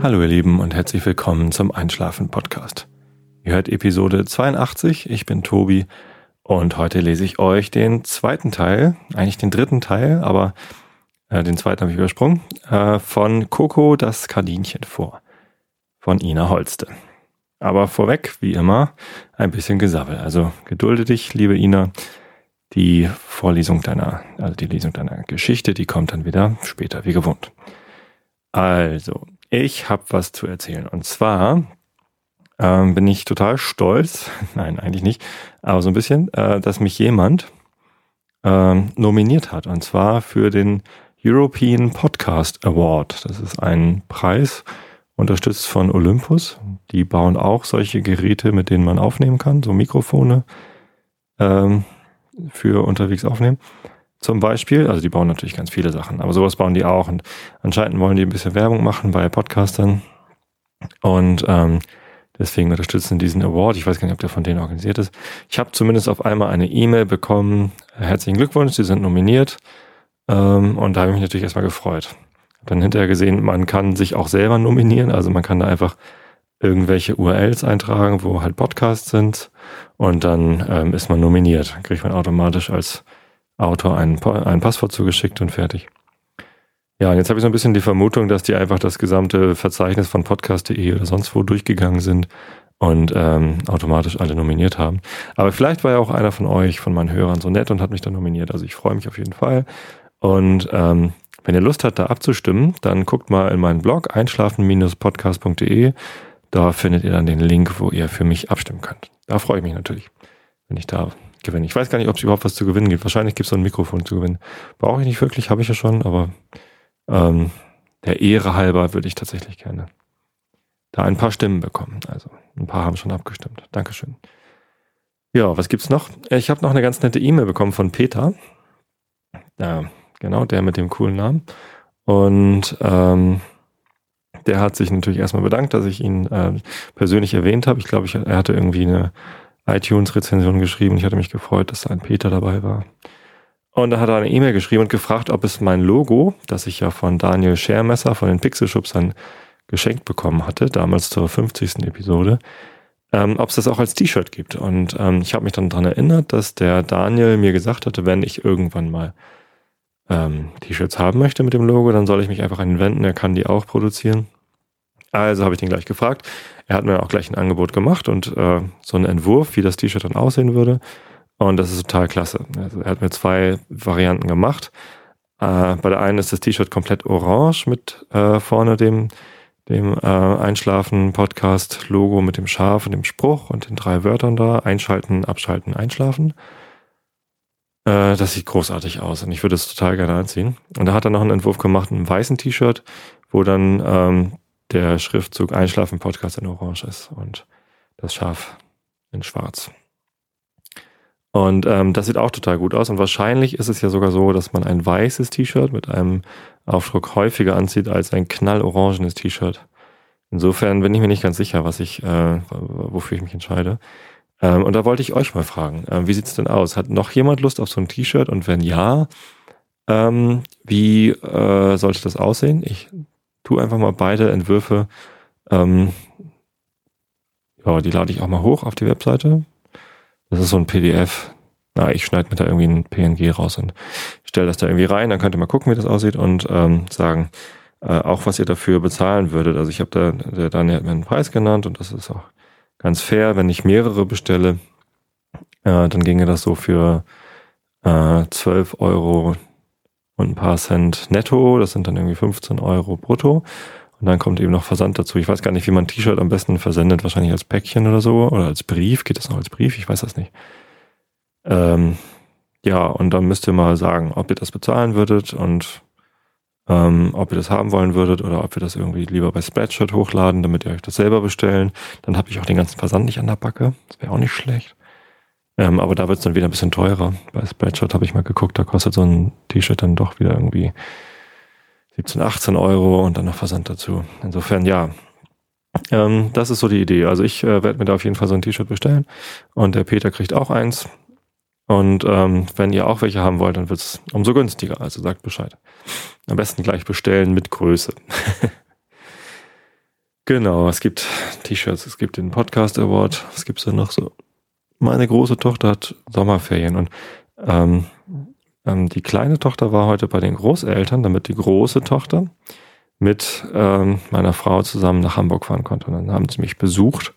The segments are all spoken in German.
Hallo ihr Lieben und herzlich willkommen zum Einschlafen Podcast. Ihr hört Episode 82, ich bin Tobi und heute lese ich euch den zweiten Teil, eigentlich den dritten Teil, aber äh, den zweiten habe ich übersprungen, äh, von Coco das Kardinchen vor, von Ina Holste. Aber vorweg, wie immer, ein bisschen Gesabbel. Also gedulde dich, liebe Ina. Die Vorlesung deiner, also die Lesung deiner Geschichte, die kommt dann wieder später, wie gewohnt. Also, ich habe was zu erzählen. Und zwar ähm, bin ich total stolz, nein, eigentlich nicht, aber so ein bisschen, äh, dass mich jemand ähm, nominiert hat. Und zwar für den European Podcast Award. Das ist ein Preis, unterstützt von Olympus. Die bauen auch solche Geräte, mit denen man aufnehmen kann, so Mikrofone ähm, für unterwegs aufnehmen. Zum Beispiel, also die bauen natürlich ganz viele Sachen, aber sowas bauen die auch. Und anscheinend wollen die ein bisschen Werbung machen bei Podcastern. Und ähm, deswegen unterstützen diesen Award. Ich weiß gar nicht, ob der von denen organisiert ist. Ich habe zumindest auf einmal eine E-Mail bekommen. Herzlichen Glückwunsch, Sie sind nominiert. Ähm, und da habe ich mich natürlich erstmal gefreut. Dann hinterher gesehen, man kann sich auch selber nominieren. Also man kann da einfach irgendwelche URLs eintragen, wo halt Podcasts sind. Und dann ähm, ist man nominiert. Kriegt man automatisch als Autor ein, ein Passwort zugeschickt und fertig. Ja, und jetzt habe ich so ein bisschen die Vermutung, dass die einfach das gesamte Verzeichnis von podcast.de oder sonst wo durchgegangen sind und ähm, automatisch alle nominiert haben. Aber vielleicht war ja auch einer von euch, von meinen Hörern, so nett und hat mich dann nominiert. Also ich freue mich auf jeden Fall. Und ähm, wenn ihr Lust habt, da abzustimmen, dann guckt mal in meinen Blog einschlafen-podcast.de. Da findet ihr dann den Link, wo ihr für mich abstimmen könnt. Da freue ich mich natürlich, wenn ich da gewinne. Ich weiß gar nicht, ob es überhaupt was zu gewinnen gibt. Wahrscheinlich gibt es so ein Mikrofon zu gewinnen. Brauche ich nicht wirklich, habe ich ja schon, aber ähm, der Ehre halber würde ich tatsächlich gerne da ein paar Stimmen bekommen. Also ein paar haben schon abgestimmt. Dankeschön. Ja, was gibt's noch? Ich habe noch eine ganz nette E-Mail bekommen von Peter. Ja, genau, der mit dem coolen Namen. Und ähm, der hat sich natürlich erstmal bedankt, dass ich ihn äh, persönlich erwähnt habe. Ich glaube, er hatte irgendwie eine iTunes-Rezension geschrieben. Ich hatte mich gefreut, dass ein Peter dabei war. Und da hat er eine E-Mail geschrieben und gefragt, ob es mein Logo, das ich ja von Daniel Schermesser von den Pixelschubsern geschenkt bekommen hatte, damals zur 50. Episode, ähm, ob es das auch als T-Shirt gibt. Und ähm, ich habe mich dann daran erinnert, dass der Daniel mir gesagt hatte, wenn ich irgendwann mal ähm, T-Shirts haben möchte mit dem Logo, dann soll ich mich einfach an ihn wenden, er kann die auch produzieren. Also habe ich den gleich gefragt. Er hat mir auch gleich ein Angebot gemacht und äh, so einen Entwurf, wie das T-Shirt dann aussehen würde. Und das ist total klasse. Also er hat mir zwei Varianten gemacht. Äh, bei der einen ist das T-Shirt komplett orange mit äh, vorne dem, dem äh, Einschlafen-Podcast-Logo mit dem Schaf und dem Spruch und den drei Wörtern da. Einschalten, abschalten, einschlafen. Äh, das sieht großartig aus und ich würde es total gerne anziehen. Und da hat er noch einen Entwurf gemacht, einen weißen T-Shirt, wo dann ähm, der Schriftzug Einschlafen Podcast in Orange ist und das Schaf in Schwarz. Und ähm, das sieht auch total gut aus. Und wahrscheinlich ist es ja sogar so, dass man ein weißes T-Shirt mit einem Aufdruck häufiger anzieht als ein knallorangenes T-Shirt. Insofern bin ich mir nicht ganz sicher, was ich, äh, wofür ich mich entscheide. Ähm, und da wollte ich euch mal fragen, äh, wie sieht's denn aus? Hat noch jemand Lust auf so ein T-Shirt? Und wenn ja, ähm, wie äh, sollte das aussehen? Ich tu einfach mal beide Entwürfe. Ähm, ja, die lade ich auch mal hoch auf die Webseite. Das ist so ein PDF. Na, ich schneide mir da irgendwie ein PNG raus und stelle das da irgendwie rein. Dann könnt ihr mal gucken, wie das aussieht und ähm, sagen, äh, auch was ihr dafür bezahlen würdet. Also ich habe da, der Daniel hat mir einen Preis genannt und das ist auch ganz fair. Wenn ich mehrere bestelle, äh, dann ginge das so für äh, 12 Euro und ein paar Cent netto. Das sind dann irgendwie 15 Euro brutto. Und dann kommt eben noch Versand dazu. Ich weiß gar nicht, wie man T-Shirt am besten versendet. Wahrscheinlich als Päckchen oder so. Oder als Brief. Geht das noch als Brief? Ich weiß das nicht. Ähm, ja, und dann müsst ihr mal sagen, ob ihr das bezahlen würdet und ähm, ob ihr das haben wollen würdet oder ob wir das irgendwie lieber bei Spreadshirt hochladen, damit ihr euch das selber bestellen. Dann habe ich auch den ganzen Versand nicht an der Backe. Das wäre auch nicht schlecht. Ähm, aber da wird es dann wieder ein bisschen teurer. Bei Spreadshirt habe ich mal geguckt, da kostet so ein T-Shirt dann doch wieder irgendwie 17, 18 Euro und dann noch Versand dazu. Insofern ja. Ähm, das ist so die Idee. Also ich äh, werde mir da auf jeden Fall so ein T-Shirt bestellen und der Peter kriegt auch eins. Und ähm, wenn ihr auch welche haben wollt, dann wird es umso günstiger. Also sagt Bescheid. Am besten gleich bestellen mit Größe. Genau, es gibt T-Shirts, es gibt den Podcast Award, was gibt's da noch so? Meine große Tochter hat Sommerferien und ähm, ähm, die kleine Tochter war heute bei den Großeltern, damit die große Tochter mit ähm, meiner Frau zusammen nach Hamburg fahren konnte. Und dann haben sie mich besucht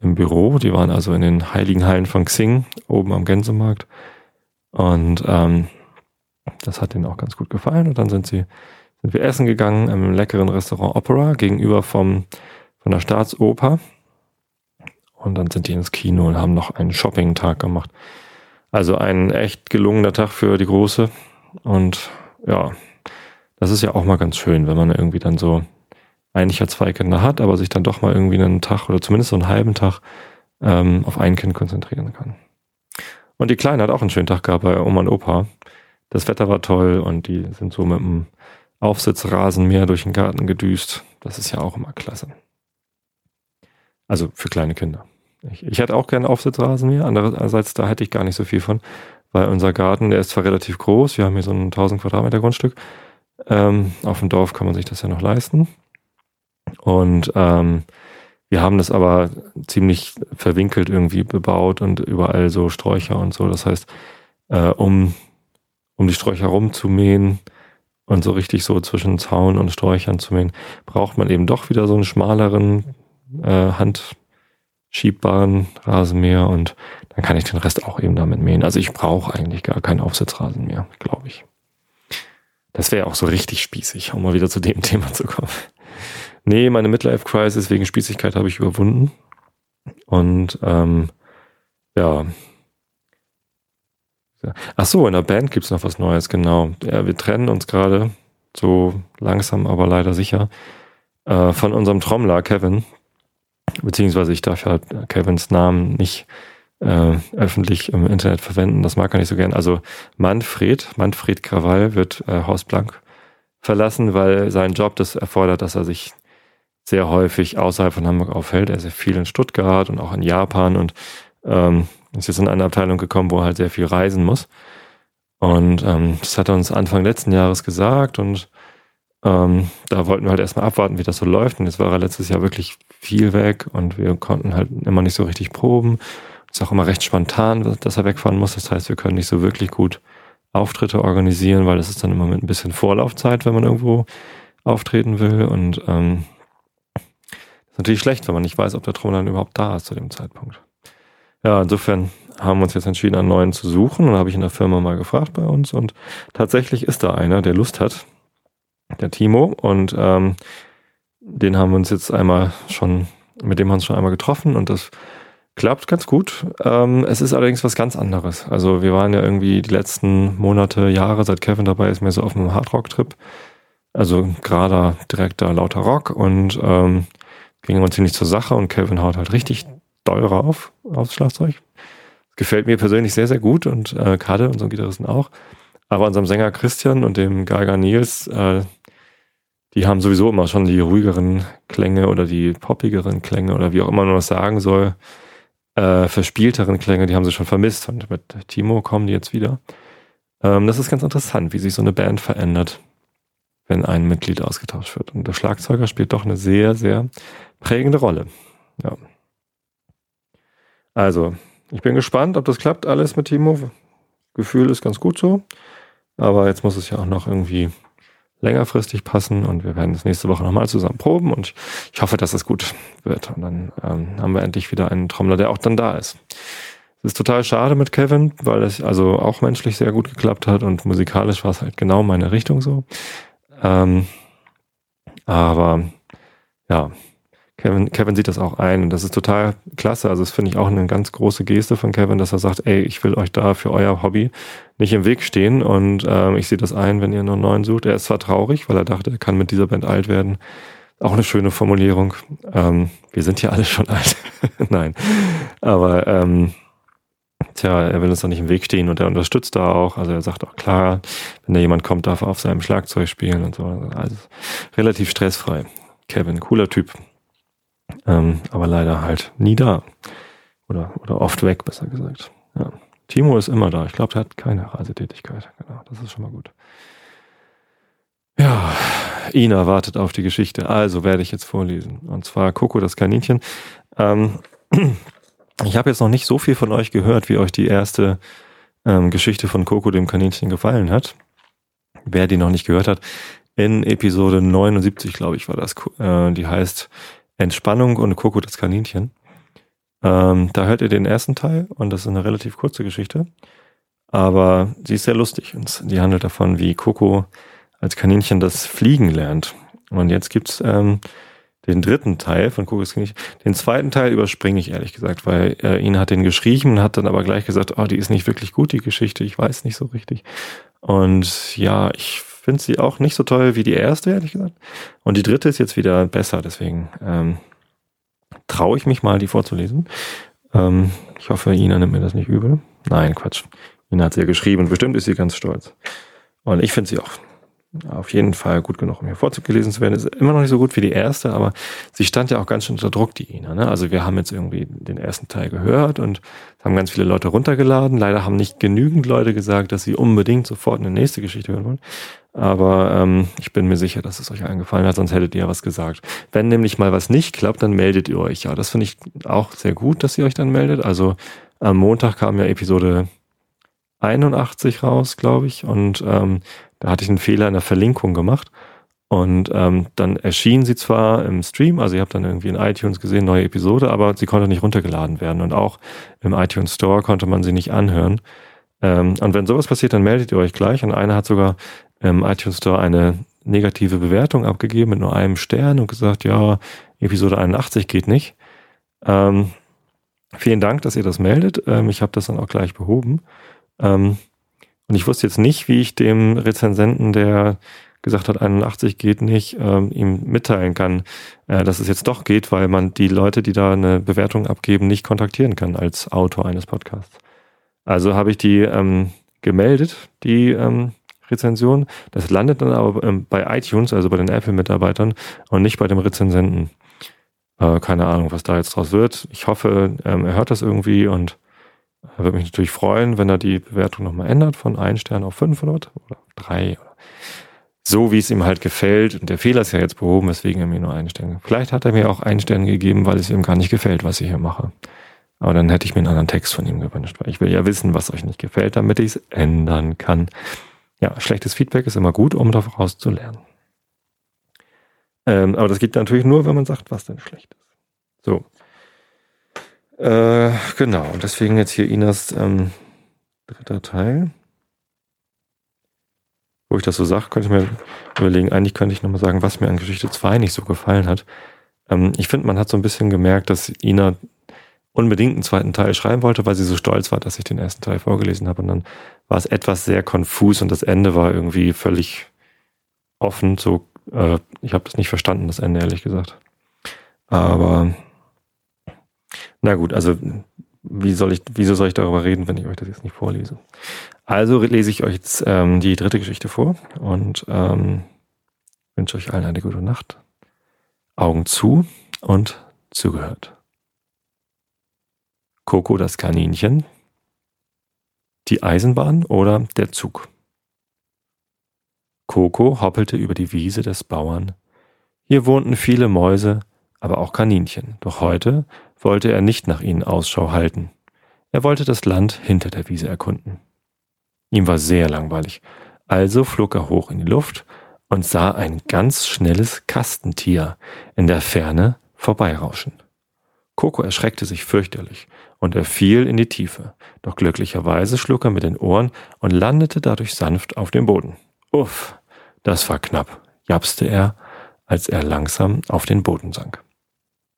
im Büro. Die waren also in den heiligen Hallen von Xing, oben am Gänsemarkt. Und ähm, das hat ihnen auch ganz gut gefallen. Und dann sind sie sind wir essen gegangen im leckeren Restaurant Opera gegenüber vom, von der Staatsoper. Und dann sind die ins Kino und haben noch einen Shopping-Tag gemacht. Also ein echt gelungener Tag für die Große. Und ja, das ist ja auch mal ganz schön, wenn man irgendwie dann so eigentlich ja zwei Kinder hat, aber sich dann doch mal irgendwie einen Tag oder zumindest so einen halben Tag ähm, auf ein Kind konzentrieren kann. Und die Kleine hat auch einen schönen Tag gehabt bei Oma und Opa. Das Wetter war toll und die sind so mit dem Aufsitzrasenmäher durch den Garten gedüst. Das ist ja auch immer klasse. Also für kleine Kinder. Ich, ich hätte auch gerne Aufsitzrasenmäher, andererseits da hätte ich gar nicht so viel von, weil unser Garten, der ist zwar relativ groß, wir haben hier so ein 1000 Quadratmeter Grundstück. Ähm, auf dem Dorf kann man sich das ja noch leisten. Und ähm, wir haben das aber ziemlich verwinkelt irgendwie bebaut und überall so Sträucher und so. Das heißt, äh, um, um die Sträucher rumzumähen, und so richtig so zwischen Zaun und Sträuchern zu mähen, braucht man eben doch wieder so einen schmaleren, äh, handschiebbaren Rasenmäher und dann kann ich den Rest auch eben damit mähen. Also ich brauche eigentlich gar keinen Aufsitzrasen mehr, glaube ich. Das wäre auch so richtig spießig, um mal wieder zu dem Thema zu kommen. Nee, meine Midlife-Crisis wegen Spießigkeit habe ich überwunden. Und ähm, ja, Ach so, in der Band gibt's noch was Neues, genau. Ja, wir trennen uns gerade so langsam, aber leider sicher äh, von unserem Trommler Kevin. Beziehungsweise ich darf ja Kevins Namen nicht äh, öffentlich im Internet verwenden. Das mag er nicht so gern. Also Manfred, Manfred Krawall wird äh, Haus Blank verlassen, weil sein Job das erfordert, dass er sich sehr häufig außerhalb von Hamburg aufhält. Er ist sehr viel in Stuttgart und auch in Japan und ähm, ist jetzt in eine Abteilung gekommen, wo er halt sehr viel reisen muss. Und ähm, das hat er uns Anfang letzten Jahres gesagt und ähm, da wollten wir halt erstmal abwarten, wie das so läuft. Und jetzt war er letztes Jahr wirklich viel weg und wir konnten halt immer nicht so richtig proben. Es ist auch immer recht spontan, dass er wegfahren muss. Das heißt, wir können nicht so wirklich gut Auftritte organisieren, weil das ist dann immer mit ein bisschen Vorlaufzeit, wenn man irgendwo auftreten will. Und ähm, ist natürlich schlecht, wenn man nicht weiß, ob der Trommler überhaupt da ist zu dem Zeitpunkt. Ja, insofern haben wir uns jetzt entschieden, einen neuen zu suchen. Und habe ich in der Firma mal gefragt bei uns. Und tatsächlich ist da einer, der Lust hat, der Timo. Und ähm, den haben wir uns jetzt einmal schon, mit dem haben wir uns schon einmal getroffen und das klappt ganz gut. Ähm, es ist allerdings was ganz anderes. Also wir waren ja irgendwie die letzten Monate, Jahre, seit Kevin dabei ist, mehr so auf einem Hardrock-Trip. Also gerade direkter lauter Rock und ähm, ging immer ziemlich zur Sache und Kevin haut halt richtig doll rauf aufs Schlagzeug. Gefällt mir persönlich sehr, sehr gut und äh, Kade, unserem Gitarristen auch. Aber unserem Sänger Christian und dem Geiger Nils, äh, die haben sowieso immer schon die ruhigeren Klänge oder die poppigeren Klänge oder wie auch immer man das sagen soll, äh, verspielteren Klänge, die haben sie schon vermisst. Und mit Timo kommen die jetzt wieder. Ähm, das ist ganz interessant, wie sich so eine Band verändert, wenn ein Mitglied ausgetauscht wird. Und der Schlagzeuger spielt doch eine sehr, sehr prägende Rolle. Ja. Also, ich bin gespannt, ob das klappt alles mit Timo. Gefühl ist ganz gut so. Aber jetzt muss es ja auch noch irgendwie längerfristig passen und wir werden das nächste Woche nochmal zusammen proben und ich hoffe, dass es gut wird. Und dann ähm, haben wir endlich wieder einen Trommler, der auch dann da ist. Es ist total schade mit Kevin, weil es also auch menschlich sehr gut geklappt hat und musikalisch war es halt genau meine Richtung so. Ähm, aber ja, Kevin, Kevin sieht das auch ein und das ist total klasse. Also das finde ich auch eine ganz große Geste von Kevin, dass er sagt, ey, ich will euch da für euer Hobby nicht im Weg stehen und ähm, ich sehe das ein, wenn ihr einen neuen sucht. Er ist zwar traurig, weil er dachte, er kann mit dieser Band alt werden. Auch eine schöne Formulierung. Ähm, wir sind ja alle schon alt. Nein. Aber ähm, tja, er will uns da nicht im Weg stehen und er unterstützt da auch. Also er sagt auch klar, wenn da jemand kommt, darf er auf seinem Schlagzeug spielen und so. Also relativ stressfrei. Kevin, cooler Typ. Ähm, aber leider halt nie da. Oder, oder oft weg, besser gesagt. Ja. Timo ist immer da. Ich glaube, der hat keine Reisetätigkeit. Genau, das ist schon mal gut. Ja, Ina wartet auf die Geschichte. Also werde ich jetzt vorlesen. Und zwar Coco das Kaninchen. Ähm, ich habe jetzt noch nicht so viel von euch gehört, wie euch die erste ähm, Geschichte von Coco dem Kaninchen gefallen hat. Wer die noch nicht gehört hat, in Episode 79, glaube ich, war das, äh, die heißt Entspannung und Coco das Kaninchen. Ähm, da hört ihr den ersten Teil und das ist eine relativ kurze Geschichte. Aber sie ist sehr lustig und die handelt davon, wie Coco als Kaninchen das Fliegen lernt. Und jetzt gibt's ähm, den dritten Teil von Kokos Kaninchen. Den zweiten Teil überspringe ich ehrlich gesagt, weil äh, ihn hat den geschrieben, hat dann aber gleich gesagt, oh, die ist nicht wirklich gut, die Geschichte, ich weiß nicht so richtig. Und ja, ich finde sie auch nicht so toll wie die erste, ehrlich gesagt. Und die dritte ist jetzt wieder besser, deswegen ähm, traue ich mich mal, die vorzulesen. Ähm, ich hoffe, Ina nimmt mir das nicht übel. Nein, Quatsch. Ina hat sie ja geschrieben. Bestimmt ist sie ganz stolz. Und ich finde sie auch auf jeden Fall gut genug, um hier vorgelesen zu werden. Ist immer noch nicht so gut wie die erste, aber sie stand ja auch ganz schön unter Druck, die Ina. Ne? Also wir haben jetzt irgendwie den ersten Teil gehört und haben ganz viele Leute runtergeladen. Leider haben nicht genügend Leute gesagt, dass sie unbedingt sofort eine nächste Geschichte hören wollen. Aber ähm, ich bin mir sicher, dass es euch allen gefallen hat, sonst hättet ihr ja was gesagt. Wenn nämlich mal was nicht klappt, dann meldet ihr euch. Ja, das finde ich auch sehr gut, dass ihr euch dann meldet. Also am Montag kam ja Episode 81 raus, glaube ich. Und ähm, da hatte ich einen Fehler in der Verlinkung gemacht. Und ähm, dann erschien sie zwar im Stream, also ihr habt dann irgendwie in iTunes gesehen, neue Episode, aber sie konnte nicht runtergeladen werden. Und auch im iTunes Store konnte man sie nicht anhören. Ähm, und wenn sowas passiert, dann meldet ihr euch gleich. Und einer hat sogar im iTunes Store eine negative Bewertung abgegeben mit nur einem Stern und gesagt, ja, Episode 81 geht nicht. Ähm, vielen Dank, dass ihr das meldet. Ähm, ich habe das dann auch gleich behoben. Ähm, und ich wusste jetzt nicht, wie ich dem Rezensenten, der gesagt hat, 81 geht nicht, ähm, ihm mitteilen kann, äh, dass es jetzt doch geht, weil man die Leute, die da eine Bewertung abgeben, nicht kontaktieren kann als Autor eines Podcasts. Also habe ich die ähm, gemeldet, die ähm, Rezension. Das landet dann aber ähm, bei iTunes, also bei den Apple-Mitarbeitern und nicht bei dem Rezensenten. Äh, keine Ahnung, was da jetzt draus wird. Ich hoffe, ähm, er hört das irgendwie und würde mich natürlich freuen, wenn er die Bewertung nochmal ändert von ein Stern auf fünf oder, oder drei. Oder so wie es ihm halt gefällt. Und der Fehler ist ja jetzt behoben, weswegen er mir nur einen Stern. Vielleicht hat er mir auch einen Stern gegeben, weil es ihm gar nicht gefällt, was ich hier mache. Aber dann hätte ich mir einen anderen Text von ihm gewünscht, weil ich will ja wissen, was euch nicht gefällt, damit ich es ändern kann. Ja, schlechtes Feedback ist immer gut, um daraus zu lernen. Ähm, aber das geht natürlich nur, wenn man sagt, was denn schlecht ist. So. Äh, genau, und deswegen jetzt hier Inas ähm, dritter Teil. Wo ich das so sage, könnte ich mir überlegen, eigentlich könnte ich nochmal sagen, was mir an Geschichte 2 nicht so gefallen hat. Ähm, ich finde, man hat so ein bisschen gemerkt, dass Ina unbedingt einen zweiten Teil schreiben wollte, weil sie so stolz war, dass ich den ersten Teil vorgelesen habe. Und dann war es etwas sehr konfus und das Ende war irgendwie völlig offen. So, äh, ich habe das nicht verstanden, das Ende, ehrlich gesagt. Aber na gut, also wie soll ich, wieso soll ich darüber reden, wenn ich euch das jetzt nicht vorlese? Also lese ich euch jetzt ähm, die dritte Geschichte vor und ähm, wünsche euch allen eine gute Nacht. Augen zu und zugehört. Coco das Kaninchen, die Eisenbahn oder der Zug. Coco hoppelte über die Wiese des Bauern. Hier wohnten viele Mäuse, aber auch Kaninchen. Doch heute wollte er nicht nach ihnen Ausschau halten. Er wollte das Land hinter der Wiese erkunden. Ihm war sehr langweilig, also flog er hoch in die Luft und sah ein ganz schnelles Kastentier in der Ferne vorbeirauschen. Coco erschreckte sich fürchterlich und er fiel in die Tiefe, doch glücklicherweise schlug er mit den Ohren und landete dadurch sanft auf dem Boden. Uff, das war knapp, japste er, als er langsam auf den Boden sank.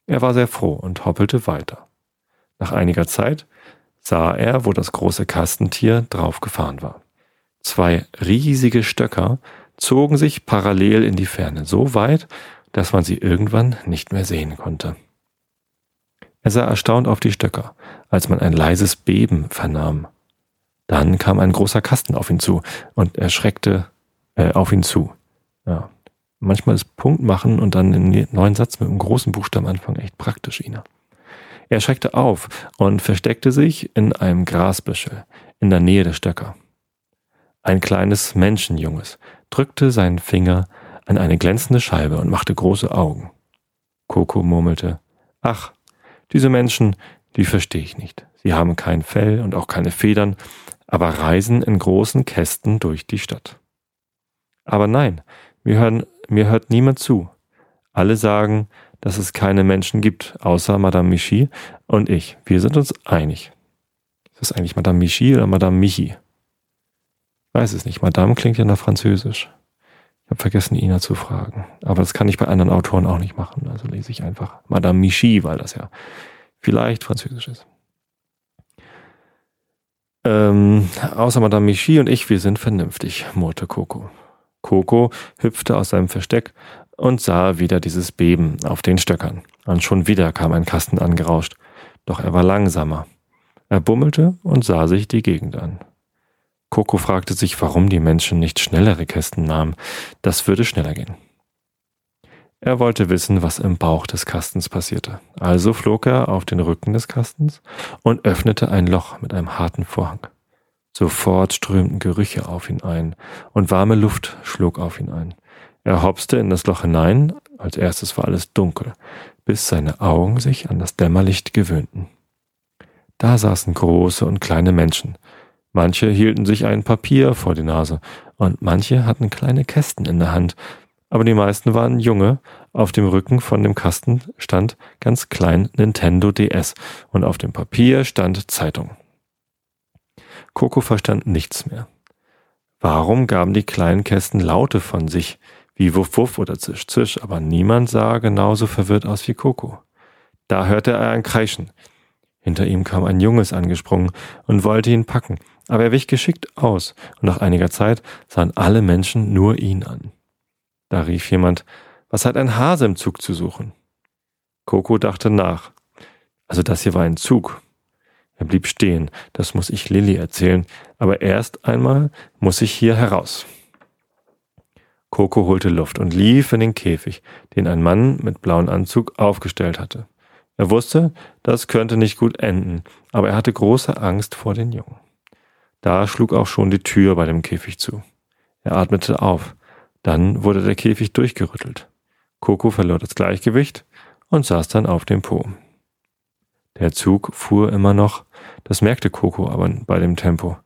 Er war sehr froh und hoppelte weiter. Nach einiger Zeit sah er, wo das große Kastentier draufgefahren war. Zwei riesige Stöcker zogen sich parallel in die Ferne, so weit, dass man sie irgendwann nicht mehr sehen konnte. Er sah erstaunt auf die Stöcker, als man ein leises Beben vernahm. Dann kam ein großer Kasten auf ihn zu und er schreckte äh, auf ihn zu. Ja, Manchmal ist Punkt machen und dann einen neuen Satz mit einem großen Buchstaben anfangen echt praktisch, Ina. Er schreckte auf und versteckte sich in einem Grasbüschel in der Nähe der Stöcker. Ein kleines Menschenjunges drückte seinen Finger an eine glänzende Scheibe und machte große Augen. Coco murmelte, ach, diese Menschen, die verstehe ich nicht. Sie haben kein Fell und auch keine Federn, aber reisen in großen Kästen durch die Stadt. Aber nein, mir, hören, mir hört niemand zu. Alle sagen, dass es keine Menschen gibt, außer Madame Michi und ich. Wir sind uns einig. Ist das eigentlich Madame Michi oder Madame Michi? Weiß es nicht. Madame klingt ja nach Französisch. Ich habe vergessen, Ina zu fragen. Aber das kann ich bei anderen Autoren auch nicht machen. Also lese ich einfach Madame Michi, weil das ja vielleicht Französisch ist. Ähm, außer Madame Michi und ich, wir sind vernünftig, murrte Coco. Coco hüpfte aus seinem Versteck und sah wieder dieses Beben auf den Stöckern. Und schon wieder kam ein Kasten angerauscht. Doch er war langsamer. Er bummelte und sah sich die Gegend an. Coco fragte sich, warum die Menschen nicht schnellere Kästen nahmen. Das würde schneller gehen. Er wollte wissen, was im Bauch des Kastens passierte. Also flog er auf den Rücken des Kastens und öffnete ein Loch mit einem harten Vorhang. Sofort strömten Gerüche auf ihn ein und warme Luft schlug auf ihn ein. Er hopste in das Loch hinein, als erstes war alles dunkel, bis seine Augen sich an das Dämmerlicht gewöhnten. Da saßen große und kleine Menschen. Manche hielten sich ein Papier vor die Nase und manche hatten kleine Kästen in der Hand, aber die meisten waren junge. Auf dem Rücken von dem Kasten stand ganz klein Nintendo DS und auf dem Papier stand Zeitung. Coco verstand nichts mehr. Warum gaben die kleinen Kästen Laute von sich, wie Wuff Wuff oder Zisch Zisch, aber niemand sah genauso verwirrt aus wie Coco. Da hörte er ein Kreischen. Hinter ihm kam ein Junges angesprungen und wollte ihn packen, aber er wich geschickt aus, und nach einiger Zeit sahen alle Menschen nur ihn an. Da rief jemand, was hat ein Hase im Zug zu suchen? Coco dachte nach. Also das hier war ein Zug. Er blieb stehen, das muss ich Lilly erzählen, aber erst einmal muss ich hier heraus. Coco holte Luft und lief in den Käfig, den ein Mann mit blauem Anzug aufgestellt hatte. Er wusste, das könnte nicht gut enden, aber er hatte große Angst vor den Jungen. Da schlug auch schon die Tür bei dem Käfig zu. Er atmete auf. Dann wurde der Käfig durchgerüttelt. Coco verlor das Gleichgewicht und saß dann auf dem Po. Der Zug fuhr immer noch, das merkte Coco aber bei dem Tempo.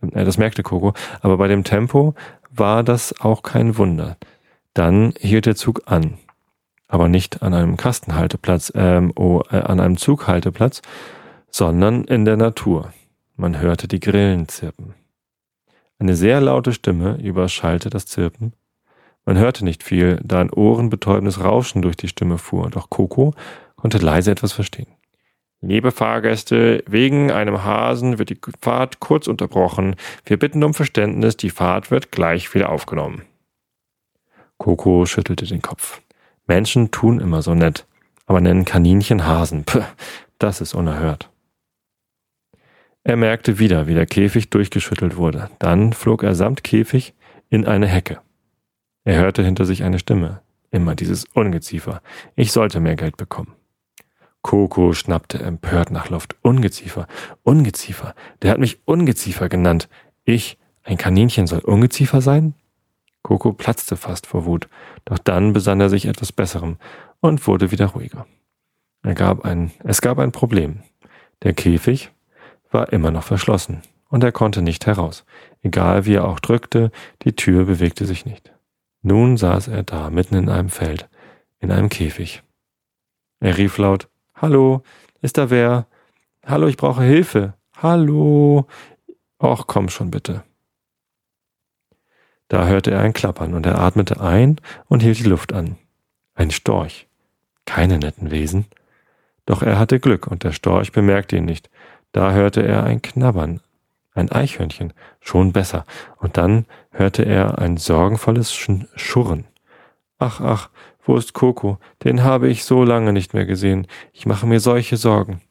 Äh, das merkte Coco, aber bei dem Tempo war das auch kein Wunder. Dann hielt der Zug an. Aber nicht an einem Kastenhalteplatz, ähm, oh, äh, an einem Zughalteplatz, sondern in der Natur. Man hörte die Grillen zirpen. Eine sehr laute Stimme überschallte das Zirpen man hörte nicht viel, da ein ohrenbetäubendes Rauschen durch die Stimme fuhr, doch Coco konnte leise etwas verstehen. Liebe Fahrgäste, wegen einem Hasen wird die Fahrt kurz unterbrochen. Wir bitten um Verständnis, die Fahrt wird gleich wieder aufgenommen. Coco schüttelte den Kopf. Menschen tun immer so nett, aber nennen Kaninchen Hasen. Puh, das ist unerhört. Er merkte wieder, wie der Käfig durchgeschüttelt wurde. Dann flog er samt Käfig in eine Hecke. Er hörte hinter sich eine Stimme. Immer dieses Ungeziefer. Ich sollte mehr Geld bekommen. Coco schnappte empört nach Luft. Ungeziefer, Ungeziefer. Der hat mich Ungeziefer genannt. Ich, ein Kaninchen, soll Ungeziefer sein? Coco platzte fast vor Wut, doch dann besann er sich etwas Besserem und wurde wieder ruhiger. Er gab ein, es gab ein Problem. Der Käfig war immer noch verschlossen und er konnte nicht heraus. Egal wie er auch drückte, die Tür bewegte sich nicht. Nun saß er da mitten in einem Feld, in einem Käfig. Er rief laut Hallo, ist da wer? Hallo, ich brauche Hilfe. Hallo. Och, komm schon bitte. Da hörte er ein Klappern und er atmete ein und hielt die Luft an. Ein Storch. Keine netten Wesen. Doch er hatte Glück und der Storch bemerkte ihn nicht. Da hörte er ein Knabbern ein Eichhörnchen, schon besser, und dann hörte er ein sorgenvolles Schurren. Ach, ach, wo ist Coco? Den habe ich so lange nicht mehr gesehen. Ich mache mir solche Sorgen.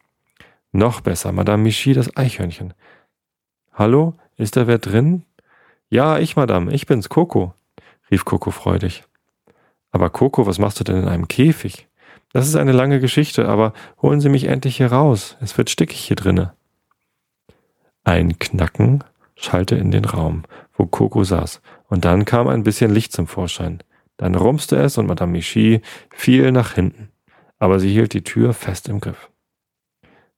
Noch besser, Madame Michi, das Eichhörnchen. Hallo, ist da wer drin? Ja, ich, Madame, ich bin's, Coco, rief Coco freudig. Aber Coco, was machst du denn in einem Käfig? Das ist eine lange Geschichte, aber holen Sie mich endlich hier raus. Es wird stickig hier drinne. Ein Knacken schallte in den Raum, wo Coco saß, und dann kam ein bisschen Licht zum Vorschein. Dann rumste es und Madame Michi fiel nach hinten, aber sie hielt die Tür fest im Griff.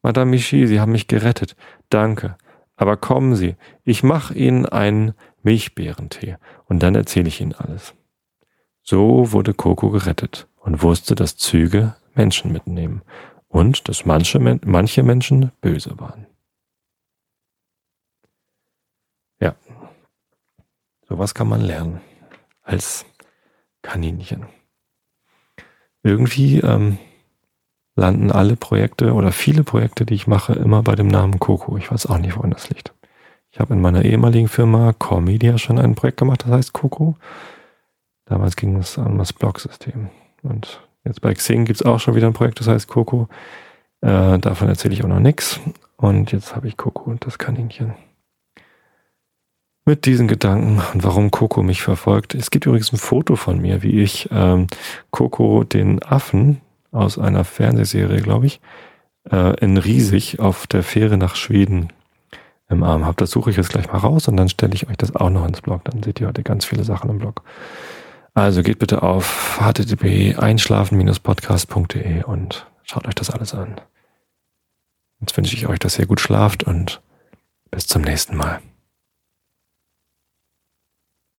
Madame Michi, Sie haben mich gerettet. Danke. Aber kommen Sie, ich mache Ihnen einen Milchbeerentee und dann erzähle ich Ihnen alles. So wurde Coco gerettet und wusste, dass Züge Menschen mitnehmen und dass manche, manche Menschen böse waren. Ja, sowas kann man lernen als Kaninchen. Irgendwie ähm, landen alle Projekte oder viele Projekte, die ich mache, immer bei dem Namen Coco. Ich weiß auch nicht, woran das liegt. Ich habe in meiner ehemaligen Firma Core Media schon ein Projekt gemacht, das heißt Coco. Damals ging es um das Blog-System. Und jetzt bei Xing gibt es auch schon wieder ein Projekt, das heißt Coco. Äh, davon erzähle ich auch noch nichts. Und jetzt habe ich Coco und das Kaninchen. Mit diesen Gedanken und warum Coco mich verfolgt. Es gibt übrigens ein Foto von mir, wie ich ähm, Coco den Affen, aus einer Fernsehserie, glaube ich, äh, in Riesig auf der Fähre nach Schweden im Arm habe. Das suche ich jetzt gleich mal raus und dann stelle ich euch das auch noch ins Blog. Dann seht ihr heute ganz viele Sachen im Blog. Also geht bitte auf http einschlafen-podcast.de und schaut euch das alles an. Jetzt wünsche ich euch, dass ihr gut schlaft und bis zum nächsten Mal.